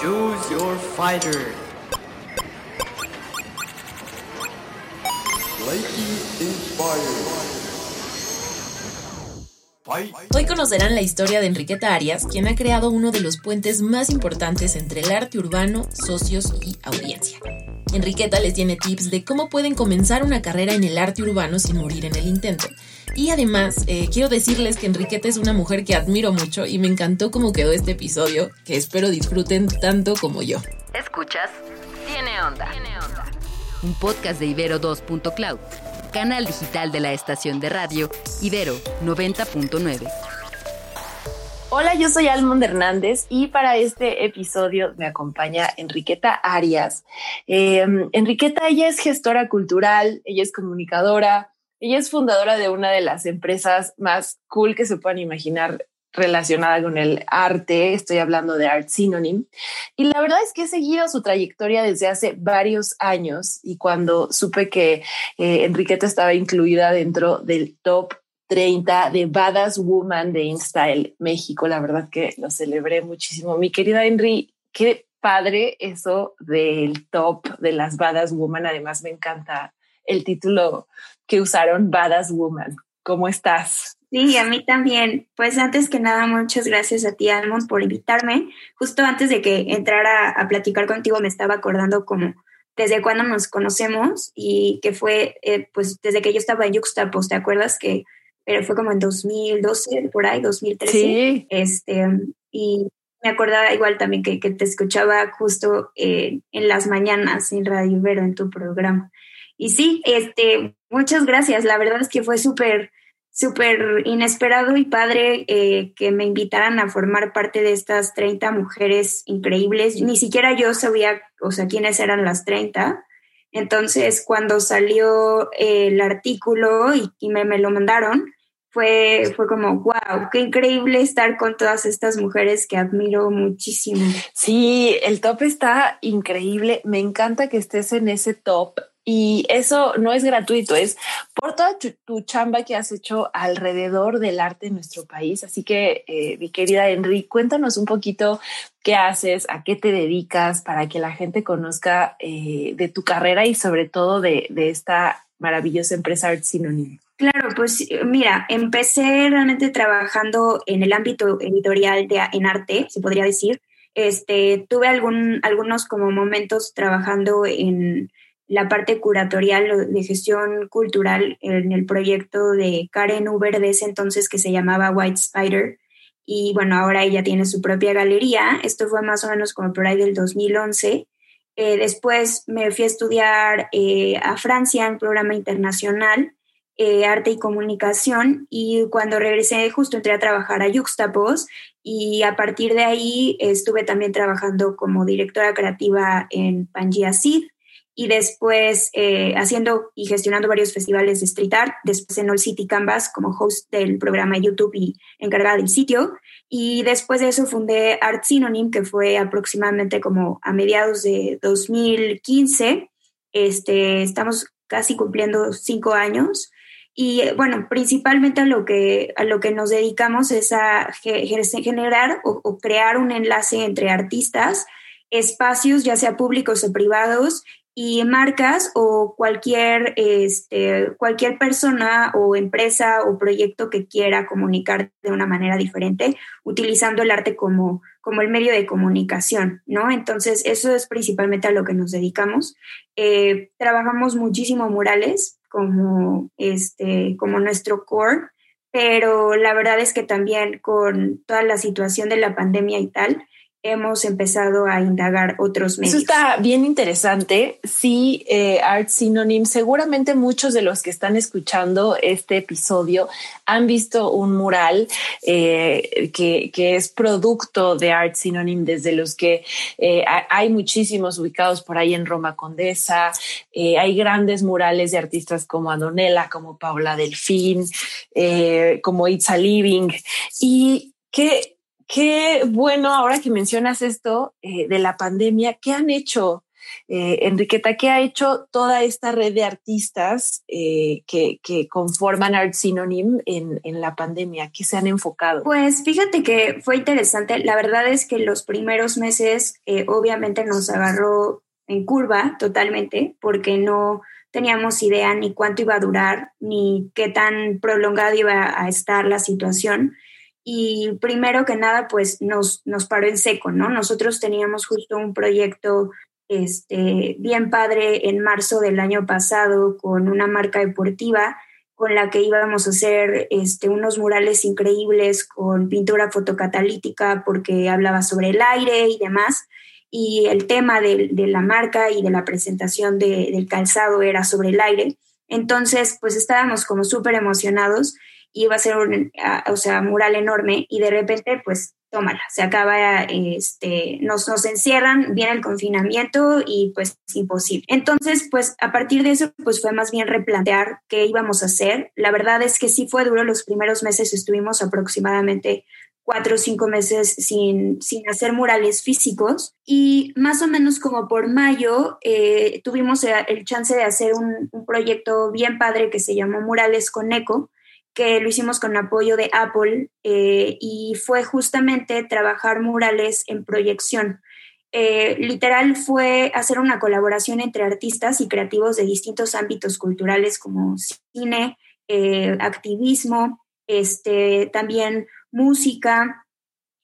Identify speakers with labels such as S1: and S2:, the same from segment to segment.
S1: Choose your fighter.
S2: Hoy conocerán la historia de Enriqueta Arias, quien ha creado uno de los puentes más importantes entre el arte urbano, socios y audiencia. Enriqueta les tiene tips de cómo pueden comenzar una carrera en el arte urbano sin morir en el intento. Y además, eh, quiero decirles que Enriqueta es una mujer que admiro mucho y me encantó cómo quedó este episodio, que espero disfruten tanto como yo.
S3: Escuchas, tiene onda. Tiene onda. Un podcast de Ibero 2.cloud canal digital de la estación de radio Ibero 90.9.
S2: Hola, yo soy Almond Hernández y para este episodio me acompaña Enriqueta Arias. Em, Enriqueta, ella es gestora cultural, ella es comunicadora, ella es fundadora de una de las empresas más cool que se puedan imaginar relacionada con el arte, estoy hablando de Art Synonym, y la verdad es que he seguido su trayectoria desde hace varios años y cuando supe que eh, Enriqueta estaba incluida dentro del top 30 de Badass Woman de InStyle México, la verdad que lo celebré muchísimo. Mi querida Henry, qué padre eso del top de las Badass Woman, además me encanta el título que usaron, Badass Woman. ¿Cómo estás?
S4: Sí, a mí también. Pues antes que nada, muchas gracias a ti, Almond, por invitarme. Justo antes de que entrara a platicar contigo, me estaba acordando como desde cuándo nos conocemos y que fue, eh, pues, desde que yo estaba en Yuxtapos, ¿te acuerdas? Que pero fue como en 2012, por ahí, 2013. Sí. Este, y me acordaba igual también que, que te escuchaba justo eh, en las mañanas en Radio Ibero, en tu programa. Y sí, este, muchas gracias. La verdad es que fue súper súper inesperado y padre eh, que me invitaran a formar parte de estas 30 mujeres increíbles. Ni siquiera yo sabía, o sea, quiénes eran las 30. Entonces, cuando salió el artículo y, me, me, lo mandaron, fue, fue como, wow, qué increíble estar con todas estas mujeres que admiro muchísimo.
S2: Sí, el top está increíble. Me encanta que estés en ese top y eso no es gratuito, es por toda tu, chamba que has hecho alrededor del arte en nuestro país. Así que, eh, mi querida Henry, cuéntanos un poquito qué haces, a qué te dedicas para que la gente conozca eh, de tu carrera y sobre todo de, esta maravillosa empresa Art Synonym.
S4: Claro, pues mira, empecé realmente trabajando en el ámbito editorial de, en arte, se podría decir. Este, tuve algún, algunos como momentos trabajando en la parte curatorial de gestión cultural en el proyecto de Karen Uber de ese entonces que se llamaba White Spider. Y bueno, ahora ella tiene su propia galería. Esto fue más o menos como por ahí del 2011. Eh, después me fui a estudiar eh, a Francia en programa internacional, eh, arte y comunicación. Y cuando regresé, justo entré a trabajar a Juxtapos. Y a partir de ahí estuve también trabajando como directora creativa en Pangea Seed y después eh, haciendo y gestionando varios festivales de street art, después en All City Canvas como host del programa YouTube y encargada del sitio. Y después de eso fundé Art Synonym, que fue aproximadamente como a mediados de 2015. Este, estamos casi cumpliendo cinco años. Y bueno, principalmente a lo que, a lo que nos dedicamos es a generar o, o crear un enlace entre artistas espacios, ya sea públicos o privados, y marcas o cualquier, este, cualquier persona o empresa o proyecto que quiera comunicar de una manera diferente, utilizando el arte como, como el medio de comunicación, ¿no? Entonces, eso es principalmente a lo que nos dedicamos. Eh, trabajamos muchísimo murales como, este, como nuestro core, pero la verdad es que también con toda la situación de la pandemia y tal, hemos empezado a indagar otros medios.
S2: Eso está bien interesante. Sí, eh, Art Synonym, seguramente muchos de los que están escuchando este episodio han visto un mural eh, que, que, es producto de Art Synonym, desde los que eh, hay muchísimos ubicados por ahí en Roma Condesa. Hay grandes murales de artistas como Adonela, como Paula Delfín, como It's a Living. Y que Qué bueno ahora que mencionas esto eh, de la pandemia, ¿qué han hecho Eh, Enriqueta, ¿qué ha hecho toda esta red de artistas eh, que, conforman Art Synonym en, la pandemia? ¿Qué se han enfocado?
S4: Pues fíjate que fue interesante. La verdad es que los primeros meses obviamente nos agarró en curva totalmente porque no teníamos idea ni cuánto iba a durar, ni qué tan prolongada iba a estar la situación. Y primero que nada, pues nos, nos paró en seco, ¿no? Nosotros teníamos justo un proyecto este, bien padre en marzo del año pasado con una marca deportiva con la que íbamos a hacer este, unos murales increíbles con pintura fotocatalítica porque hablaba sobre el aire y demás y el tema de, de la marca y de la presentación de, del calzado era sobre el aire. Entonces, pues estábamos como súper emocionados, iba a ser un o sea, mural enorme y de repente, pues tómala, se acaba, este, nos, nos encierran, viene el confinamiento y pues imposible. Entonces, pues a partir de eso, pues fue más bien replantear qué íbamos a hacer. La verdad es que sí fue duro, los primeros meses estuvimos aproximadamente cuatro o cinco meses sin, sin hacer murales físicos y más o menos como por mayo eh, tuvimos el chance de hacer un, un, proyecto bien padre que se llamó Murales con Eco, que lo hicimos con apoyo de Apple eh, y fue justamente trabajar murales en proyección. Eh, literal fue hacer una colaboración entre artistas y creativos de distintos ámbitos culturales como cine, activismo, este, también música,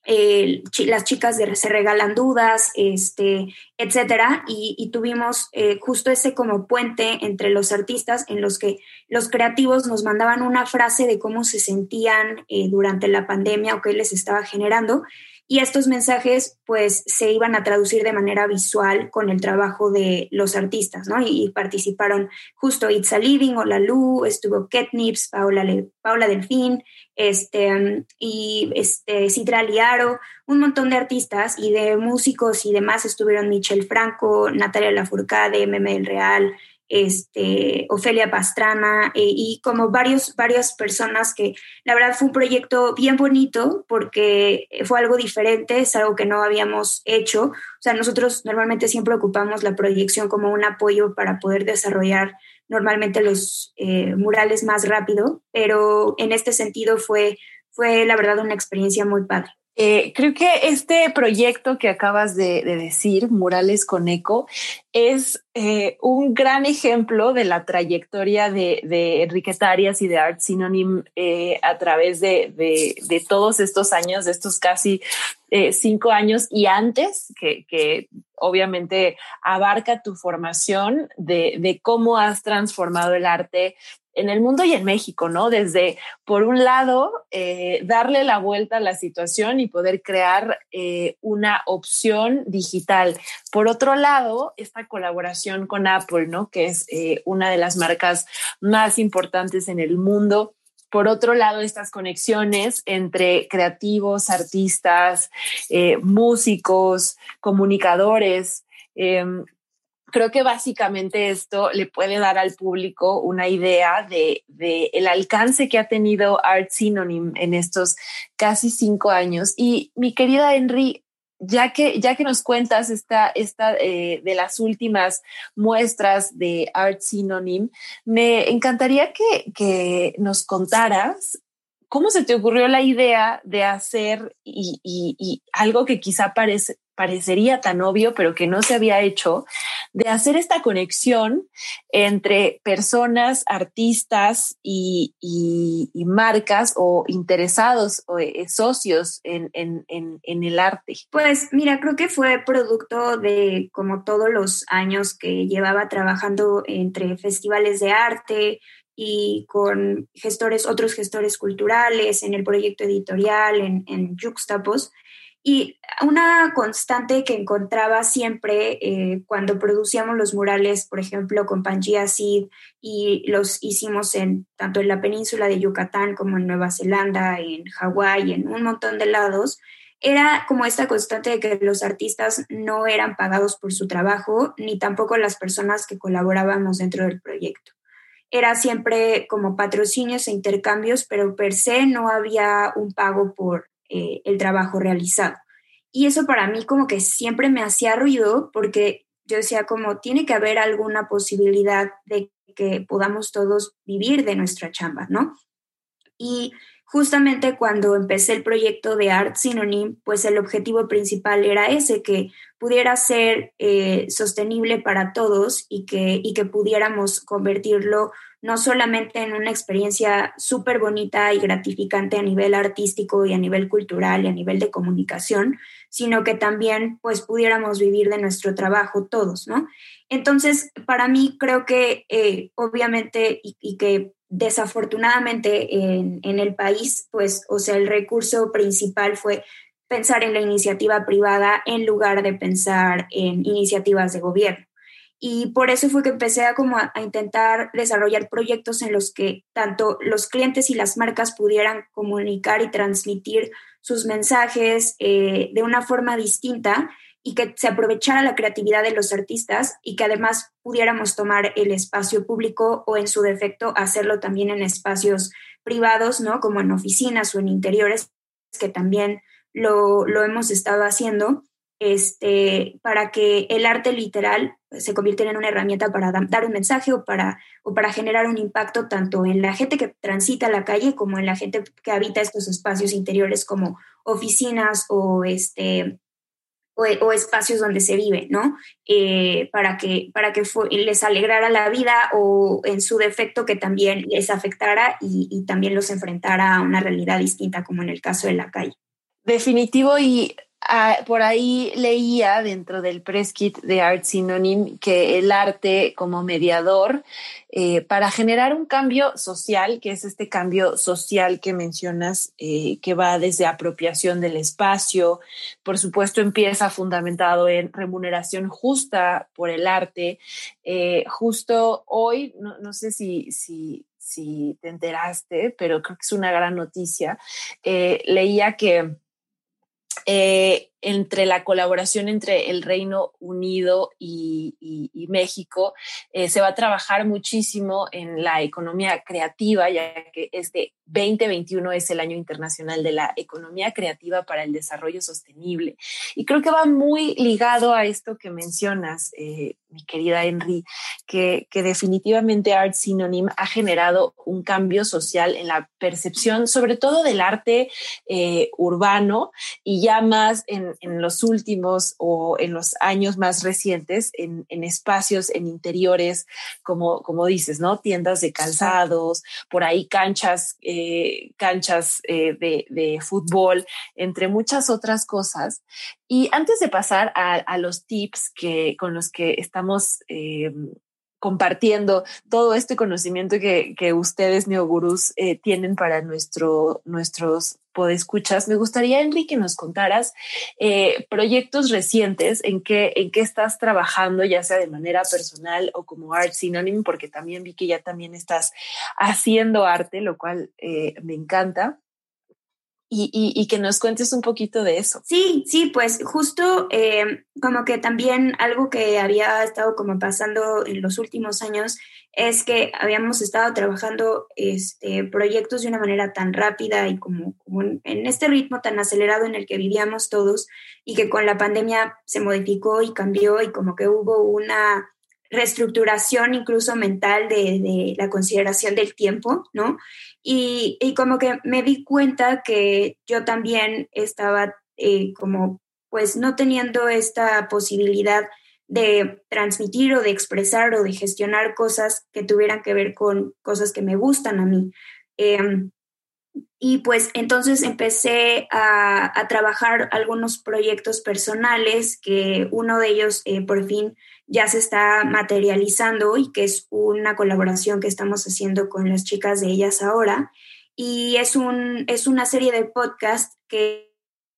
S4: las chicas Se Regalan Dudas, este, etcétera, y, tuvimos eh, justo ese como puente entre los artistas en los que los creativos nos mandaban una frase de cómo se sentían eh, durante la pandemia o qué les estaba generando, y estos mensajes pues se iban a traducir de manera visual con el trabajo de los artistas, ¿no? Y, participaron justo Itza Living, Ola Lu, estuvo Ketnips, Paula, Paula Delfín, este, y este, Liaro, un montón de artistas y de músicos y demás estuvieron Michel Franco, Natalia Lafourcade, Meme del Real, este, Ofelia Pastrana eh, y como varios, varias personas que la verdad fue un proyecto bien bonito porque fue algo diferente, es algo que no habíamos hecho. O sea, nosotros normalmente siempre ocupamos la proyección como un apoyo para poder desarrollar normalmente los eh, murales más rápido, pero en este sentido fue, fue la verdad una experiencia muy padre.
S2: Eh, creo que este proyecto que acabas de, decir, Murales con Eco, es eh, un gran ejemplo de la trayectoria de, de Enriqueta Arias y de Art Synonym eh, a través de, todos estos años, de estos casi cinco años y antes, que, obviamente abarca tu formación de cómo has transformado el arte en el mundo y en México, ¿no? Desde, por un lado, eh, darle la vuelta a la situación y poder crear eh, una opción digital. Por otro lado, esta colaboración con Apple, ¿no? Que es eh, una de las marcas más importantes en el mundo. Por otro lado, estas conexiones entre creativos, artistas, músicos, comunicadores, em, creo que básicamente esto le puede dar al público una idea de, el alcance que ha tenido Art Synonym en estos casi cinco años. Y mi querida Henry, ya que, ya que nos cuentas esta, esta eh, de las últimas muestras de Art Synonym, me encantaría que, que nos contaras ¿cómo se te ocurrió la idea de hacer y, y algo que quizá parece, parecería tan obvio, pero que no se había hecho, de hacer esta conexión entre personas, artistas y, marcas o interesados o eh, socios en, el arte?
S4: Pues mira, creo que fue producto de como todos los años que llevaba trabajando entre festivales de arte, y con gestores, otros gestores culturales, en el proyecto editorial, en, en Juxtapos, y una constante que encontraba siempre eh, cuando producíamos los murales, por ejemplo, con Pangea y los hicimos en, tanto en la península de Yucatán como en Nueva Zelanda, en Hawái, en un montón de lados, era como esta constante de que los artistas no eran pagados por su trabajo, ni tampoco las personas que colaborábamos dentro del proyecto. Era siempre como patrocinios e intercambios, pero per se no había un pago por, eh, el trabajo realizado. Y eso para mí como que siempre me hacía ruido porque yo decía como tiene que haber alguna posibilidad de que podamos todos vivir de nuestra chamba, ¿no? Y justamente cuando empecé el proyecto de Art Synonym, pues el objetivo principal era ese, que pudiera ser eh, sostenible para todos y que, y que pudiéramos convertirlo no solamente en una experiencia súper bonita y gratificante a nivel artístico y a nivel cultural y a nivel de comunicación, sino que también pues pudiéramos vivir de nuestro trabajo todos, ¿no? Entonces, para mí creo que eh, obviamente y, que desafortunadamente en, en, el país, pues, o sea, el recurso principal fue pensar en la iniciativa privada en lugar de pensar en iniciativas de gobierno. Y por eso fue que empecé a, como a, intentar desarrollar proyectos en los que tanto los clientes y las marcas pudieran comunicar y transmitir sus mensajes eh, de una forma distinta y que se aprovechara la creatividad de los artistas y que además pudiéramos tomar el espacio público o en su defecto hacerlo también en espacios privados, ¿no? Como en oficinas o en interiores, que también lo, lo hemos estado haciendo este, para que el arte literal se convirtiera en una herramienta para dar un mensaje o para, o para generar un impacto tanto en la gente que transita la calle como en la gente que habita estos espacios interiores como oficinas o, este, o, espacios donde se vive, ¿no? Eh, para que, para que les alegrara la vida o en su defecto que también les afectara y, y también los enfrentara a una realidad distinta como en el caso de la calle.
S2: Definitivo y Ah, por ahí leía dentro del press kit de Art Synonym que el arte como mediador eh, para generar un cambio social, que es este cambio social que mencionas, eh, que va desde apropiación del espacio, por supuesto empieza fundamentado en remuneración justa por el arte. Eh, justo hoy, no, no sé si, si, si te enteraste, pero creo que es una gran noticia, leía que eh, entre la colaboración entre el Reino Unido y, México, eh, se va a trabajar muchísimo en la economía creativa, ya que este 2021 es el año internacional de la economía creativa para el desarrollo sostenible. Y creo que va muy ligado a esto que mencionas, eh, mi querida Henry, que, definitivamente Art Synonym ha generado un cambio social en la percepción, sobre todo del arte eh, urbano y ya más en, en, los últimos o en los años más recientes, en, en espacios, en interiores, como, como dices, ¿no? Tiendas de calzados, por ahí canchas. Eh, eh, canchas eh, de, fútbol, entre muchas otras cosas. Y antes de pasar a, los tips que, con los que estamos eh, compartiendo todo este conocimiento que, que ustedes, neogurús, tienen para nuestro, nuestros podescuchas, me gustaría, Enrique, que nos contaras proyectos recientes en que, en qué estás trabajando, ya sea de manera personal o como Art Synonym, porque también vi que ya también estás haciendo arte, lo cual eh, me encanta. Y, y, que nos cuentes un poquito de eso.
S4: Sí, sí, pues justo eh, como que también algo que había estado como pasando en los últimos años es que habíamos estado trabajando este, proyectos de una manera tan rápida y como, en, este ritmo tan acelerado en el que vivíamos todos y que con la pandemia se modificó y cambió y como que hubo una reestructuración incluso mental de, la consideración del tiempo, ¿no? Y, como que me di cuenta que yo también estaba eh, como pues no teniendo esta posibilidad de transmitir o de expresar o de gestionar cosas que tuvieran que ver con cosas que me gustan a mí. Em, y pues entonces empecé a, trabajar algunos proyectos personales, que uno de ellos eh, por fin ya se está materializando y que es una colaboración que estamos haciendo con las chicas de ellas ahora. Y es, un, es una serie de podcast que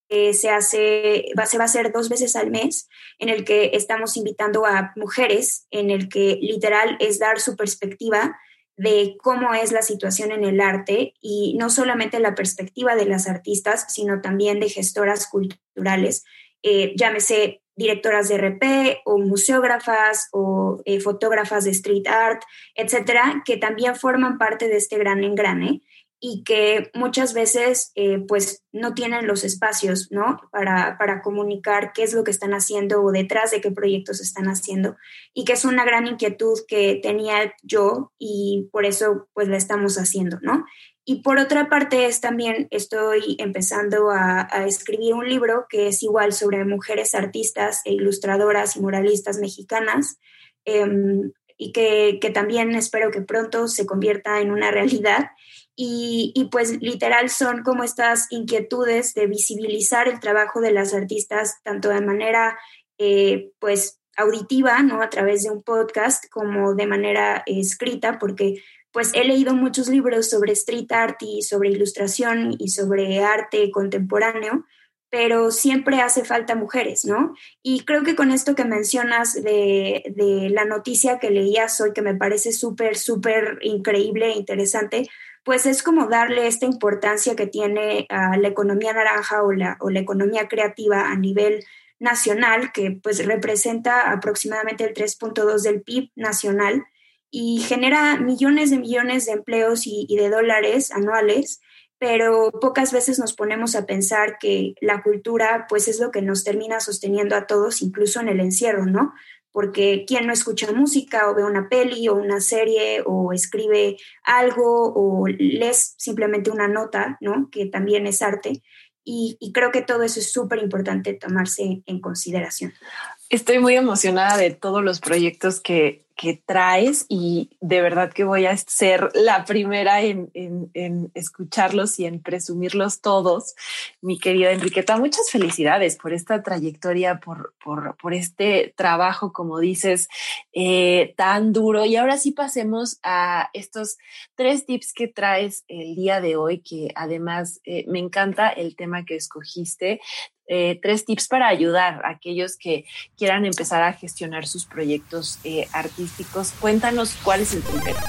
S4: se hace, va, se va a hacer dos veces al mes, en el que estamos invitando a mujeres, en el que literal es dar su perspectiva de cómo es la situación en el arte y no solamente la perspectiva de las artistas, sino también de gestoras culturales, eh, llámese directoras de RP o museógrafas o eh, fotógrafas de street art, etcétera, que también forman parte de este gran engrane y que muchas veces eh, pues no tienen los espacios, ¿no? Para, para, comunicar qué es lo que están haciendo o detrás de qué proyectos están haciendo y que es una gran inquietud que tenía yo y por eso pues la estamos haciendo, ¿no? Y por otra parte es también estoy empezando a, escribir un libro que es igual sobre mujeres artistas e ilustradoras y muralistas mexicanas. Em, y que, que, también espero que pronto se convierta en una realidad y, pues literal son como estas inquietudes de visibilizar el trabajo de las artistas tanto de manera eh, pues auditiva, ¿no? A través de un podcast como de manera escrita, porque pues he leído muchos libros sobre street art y sobre ilustración y sobre arte contemporáneo, pero siempre hace falta mujeres, ¿no? Y creo que con esto que mencionas de, de la noticia que leías hoy, que me parece súper, súper increíble e interesante, pues es como darle esta importancia que tiene a la economía naranja o la, o la economía creativa a nivel nacional, que pues representa aproximadamente el 3.2 del PIB nacional y genera millones de millones de empleos y, de dólares anuales, pero pocas veces nos ponemos a pensar que la cultura pues es lo que nos termina sosteniendo a todos, incluso en el encierro, ¿no? porque quién no escucha música o ve una peli o una serie o escribe algo o lees simplemente una nota, ¿no? Que también es arte. Y, y creo que todo eso es súper importante tomarse en consideración.
S2: Estoy muy emocionada de todos los proyectos que, que traes y de verdad que voy a ser la primera en, en, escucharlos y en presumirlos todos. Mi querida Enriqueta, muchas felicidades por esta trayectoria, por, por, por este trabajo, como dices, eh, tan duro. Y ahora sí pasemos a estos tres tips que traes el día de hoy, que además eh, me encanta el tema que escogiste. Eh, tres tips para ayudar a aquellos que quieran empezar a gestionar sus proyectos eh, artísticos. Cuéntanos cuál es el primero.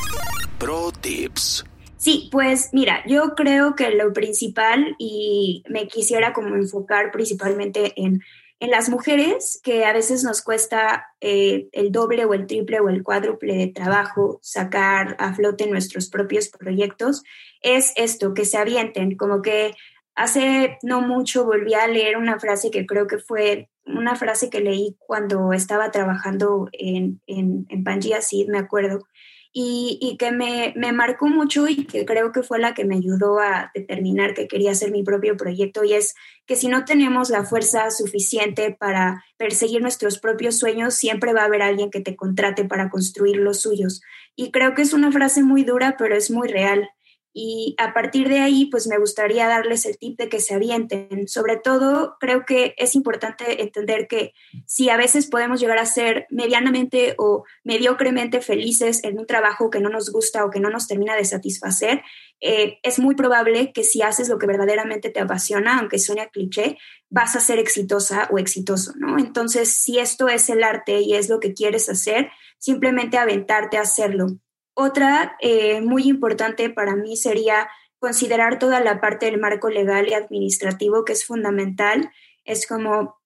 S5: Pro Tips.
S4: Sí, pues mira, yo creo que lo principal y me quisiera como enfocar principalmente en, en las mujeres, que a veces nos cuesta eh, el doble o el triple o el cuádruple de trabajo sacar a flote nuestros propios proyectos, es esto, que se avienten, como que Hace no mucho volví a leer una frase que creo que fue una frase que leí cuando estaba trabajando en, en, en Pangea Seed, me acuerdo, y, y que me, me, marcó mucho y que creo que fue la que me ayudó a determinar que quería hacer mi propio proyecto y es que si no tenemos la fuerza suficiente para perseguir nuestros propios sueños, siempre va a haber alguien que te contrate para construir los suyos. Y creo que es una frase muy dura, pero es muy real. Y a partir de ahí, pues me gustaría darles el tip de que se avienten. Sobre todo, creo que es importante entender que si a veces podemos llegar a ser medianamente o mediocremente felices en un trabajo que no nos gusta o que no nos termina de satisfacer, eh, es muy probable que si haces lo que verdaderamente te apasiona, aunque suene a cliché, vas a ser exitosa o exitoso, ¿no? Entonces, si esto es el arte y es lo que quieres hacer, simplemente aventarte a hacerlo otra eh, muy importante para mí sería considerar toda la parte del marco legal y administrativo que es fundamental. Es como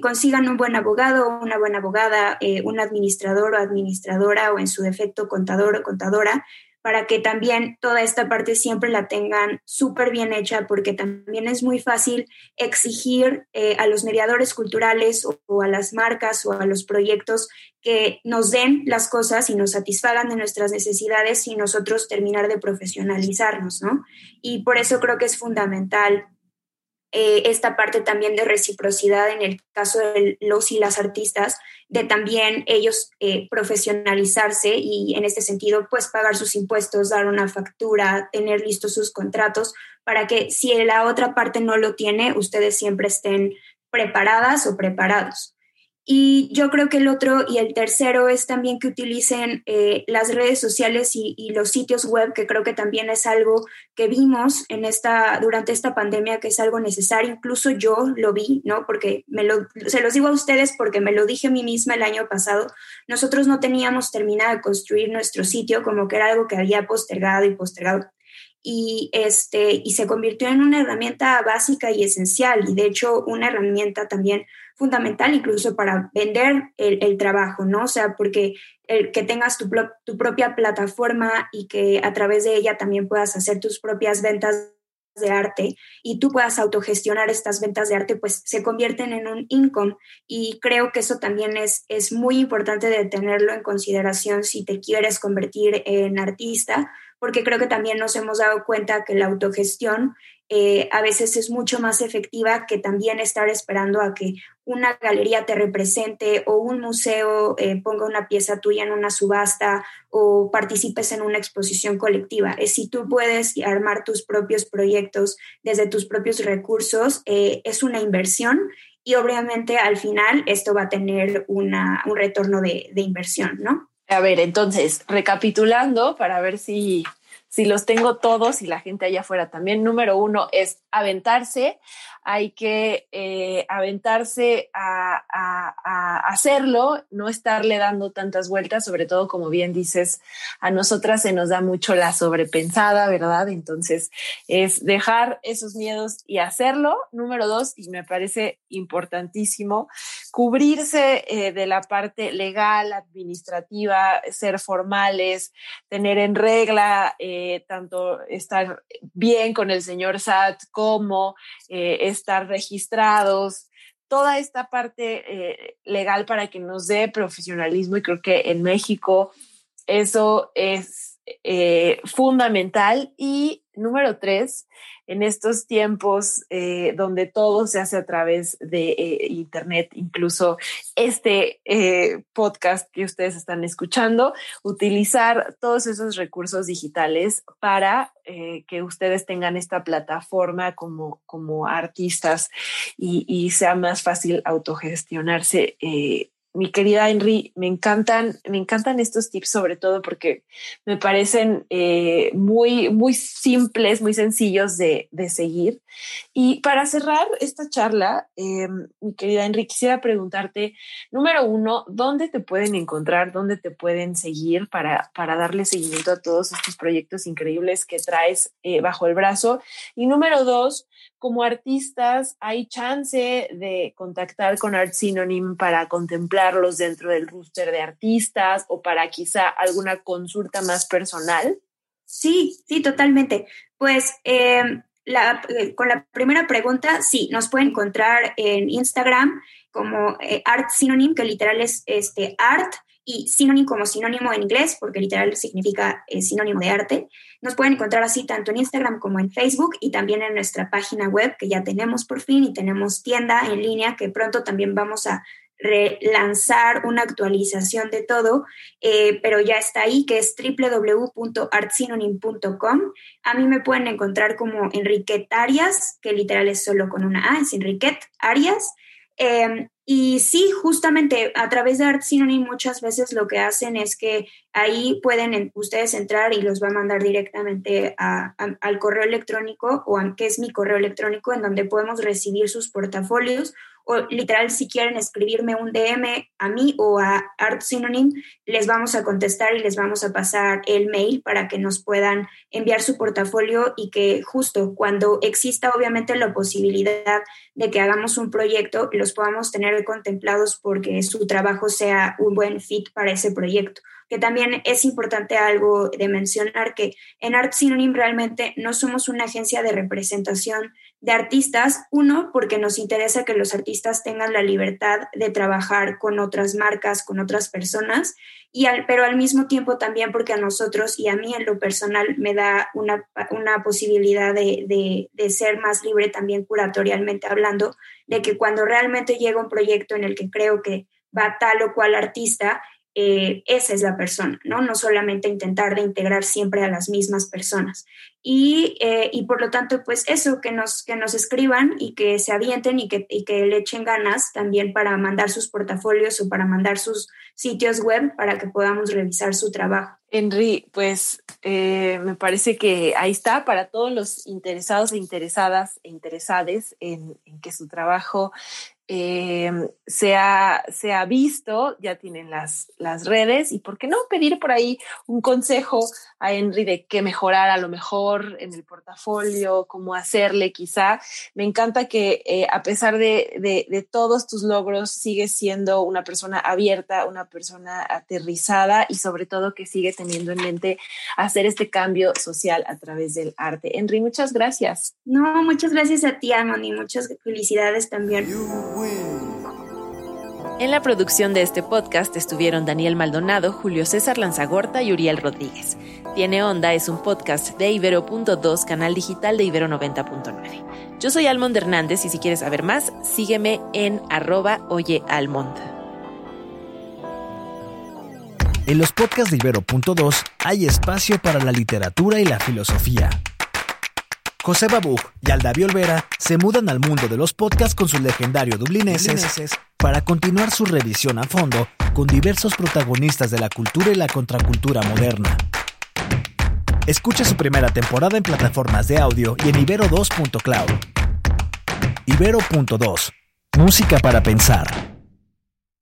S4: consigan un buen abogado una buena abogada, eh, un administrador o administradora o en su defecto contador o contadora para que también toda esta parte siempre la tengan súper bien hecha, porque también es muy fácil exigir eh, a los mediadores culturales o, a las marcas o a los proyectos que nos den las cosas y nos satisfagan de nuestras necesidades y nosotros terminar de profesionalizarnos, ¿no? Y por eso creo que es fundamental eh, esta parte también de reciprocidad en el caso de los y las artistas, de también ellos eh, profesionalizarse y en este sentido, pues pagar sus impuestos, dar una factura, tener listos sus contratos, para que si la otra parte no lo tiene, ustedes siempre estén preparadas o preparados. Y yo creo que el otro y el tercero es también que utilicen eh, las redes sociales y, los sitios web, que creo que también es algo que vimos en esta, durante esta pandemia, que es algo necesario. Incluso yo lo vi, ¿no? Porque me lo, se los digo a ustedes porque me lo dije a mí misma el año pasado. Nosotros no teníamos terminado de construir nuestro sitio, como que era algo que había postergado y postergado y, este, y se convirtió en una herramienta básica y esencial y de hecho una herramienta también fundamental incluso para vender el, trabajo, ¿no? O sea, porque el que tengas tu, tu propia plataforma y que a través de ella también puedas hacer tus propias ventas de arte y tú puedas autogestionar estas ventas de arte, pues se convierten en un income y creo que eso también es, es muy importante de tenerlo en consideración si te quieres convertir en artista, porque creo que también nos hemos dado cuenta que la autogestión eh, a veces es mucho más efectiva que también estar esperando a que una galería te represente o un museo eh, ponga una pieza tuya en una subasta o participes en una exposición colectiva. Es si tú puedes armar tus propios proyectos desde tus propios recursos, eh, es una inversión y obviamente al final esto va a tener una, un retorno de, de inversión, ¿no?
S2: A ver, entonces, recapitulando para ver si si los tengo todos y la gente allá afuera también, número uno es aventarse, hay que eh, aventarse a, hacerlo, no estarle dando tantas vueltas, sobre todo como bien dices, a nosotras se nos da mucho la sobrepensada, ¿verdad? Entonces es dejar esos miedos y hacerlo. Número dos, y me parece importantísimo, cubrirse eh, de la parte legal, administrativa, ser formales, tener en regla. Eh, eh, tanto estar bien con el señor SAT como eh, estar registrados, toda esta parte eh, legal para que nos dé profesionalismo y creo que en México eso es fundamental. Y número tres, en estos tiempos eh, donde todo se hace a través de eh, Internet, incluso este eh, podcast que ustedes están escuchando, utilizar todos esos recursos digitales para que ustedes tengan esta plataforma como, como artistas y, y sea más fácil autogestionarse mi querida Henry, me encantan, me encantan estos tips, sobre todo porque me parecen eh, muy, muy simples, muy sencillos de, seguir. Y para cerrar esta charla, em, mi querida Henry, quisiera preguntarte, número uno, ¿dónde te pueden encontrar? ¿Dónde te pueden seguir para, para darle seguimiento a todos estos proyectos increíbles que traes eh, bajo el brazo? Y número dos, como artistas, ¿hay chance de contactar con Art Synonym para contemplarlos dentro del roster de artistas o para quizá alguna consulta más personal?
S4: Sí, sí, totalmente. Pues em, eh, con la primera pregunta, sí, nos pueden encontrar en Instagram como eh, Art Synonym, que literal es este, art y sinónimo como sinónimo en inglés, porque literal significa eh, sinónimo de arte. Nos pueden encontrar así tanto en Instagram como en Facebook y también en nuestra página web que ya tenemos por fin y tenemos tienda en línea que pronto también vamos a relanzar una actualización de todo, eh, pero ya está ahí, que es www.artsynonym.com. A mí me pueden encontrar como Enriquet Arias, que literal es solo con una A, es Enriquet Arias. Em, y sí, justamente a través de Art Synonym muchas veces lo que hacen es que ahí pueden ustedes entrar y los va a mandar directamente al correo electrónico o a, que es mi correo electrónico en donde podemos recibir sus portafolios o literal si quieren escribirme un DM a mí o a Art Synonym, les vamos a contestar y les vamos a pasar el mail para que nos puedan enviar su portafolio y que justo cuando exista obviamente la posibilidad de que hagamos un proyecto, los podamos tener contemplados porque su trabajo sea un buen fit para ese proyecto. Que también es importante algo de mencionar que en Art Synonym realmente no somos una agencia de representación de artistas, uno, porque nos interesa que los artistas tengan la libertad de trabajar con otras marcas, con otras personas, y al, pero al mismo tiempo también porque a nosotros y a mí en lo personal me da una, una posibilidad de, de, de ser más libre también curatorialmente hablando, de que cuando realmente llega un proyecto en el que creo que va tal o cual artista, eh, esa es la persona, ¿no? No solamente intentar de integrar siempre a las mismas personas. Y, eh, y por lo tanto, pues eso, que nos, que nos escriban y que se avienten y que, y que le echen ganas también para mandar sus portafolios o para mandar sus sitios web para que podamos revisar su trabajo.
S2: Henry, pues eh, me parece que ahí está para todos los interesados e interesadas e interesades en, en que su trabajo eh, se, ha, se, ha, visto, ya tienen las, las redes y por qué no pedir por ahí un consejo a Henry de qué mejorar a lo mejor en el portafolio, cómo hacerle quizá. Me encanta que eh, a pesar de, de, todos tus logros, sigues siendo una persona abierta, una persona aterrizada y sobre todo que sigue teniendo en mente hacer este cambio social a través del arte. Henry, muchas gracias.
S4: No, muchas gracias a ti, Amon, y muchas felicidades también.
S3: En la producción de este podcast estuvieron Daniel Maldonado, Julio César Lanzagorta y Uriel Rodríguez. Tiene Onda es un podcast de Ibero.2, canal digital de Ibero 90.9. Yo soy Almond Hernández y si quieres saber más, sígueme en arroba oyealmond.
S6: En los podcasts de Ibero.2 hay espacio para la literatura y la filosofía. José Babú y Aldavi Olvera se mudan al mundo de los podcasts con su legendario dublineses para continuar su revisión a fondo con diversos protagonistas de la cultura y la contracultura moderna. Escucha su primera temporada en plataformas de audio y en ibero2.cloud. Ibero.2. Música para pensar.